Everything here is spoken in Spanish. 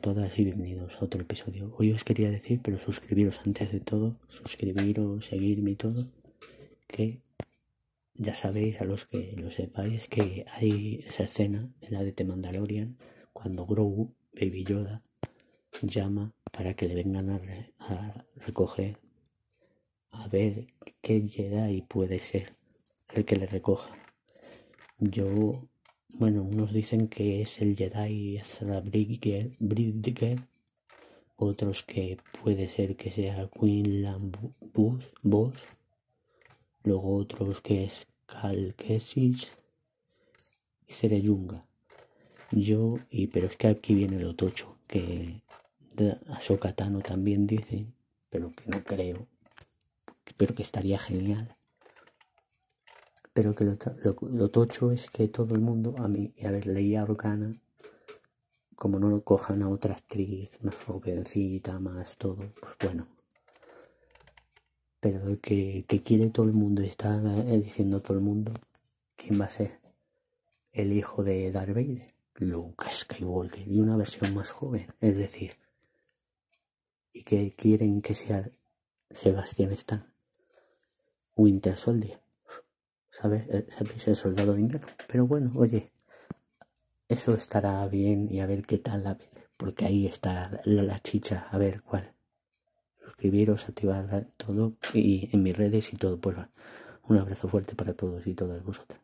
todas y bienvenidos a otro episodio. Hoy os quería decir, pero suscribiros antes de todo, suscribiros, seguirme y todo, que ya sabéis, a los que lo sepáis, que hay esa escena en la de The Mandalorian, cuando Grogu, Baby Yoda, llama para que le vengan a, a recoger, a ver qué Jedi puede ser el que le recoja. Yo bueno, unos dicen que es el Jedi Ezra Bridger, otros que puede ser que sea Quinlan Boss, luego otros que es Cal Kessis y Cereyunga. Yo, y pero es que aquí viene lo tocho, que Ahsoka Tano también dice, pero que no creo, pero que estaría genial pero que lo, tocho es que todo el mundo, a mí, a ver, leía Organa, como no lo cojan a otra actriz más jovencita, más todo, pues bueno. Pero que, que quiere todo el mundo está eh, diciendo todo el mundo, ¿quién va a ser? El hijo de Darth Vader, Luke Skywalker, y una versión más joven, es decir, y que quieren que sea Sebastián Stan, Winter Soldier. ¿Sabes? Eh, ¿Sabéis? El soldado de invierno. Pero bueno, oye, eso estará bien y a ver qué tal la porque ahí está la, chicha, a ver cuál. Suscribiros, activar todo y en mis redes y todo. Pues un abrazo fuerte para todos y todas vosotras.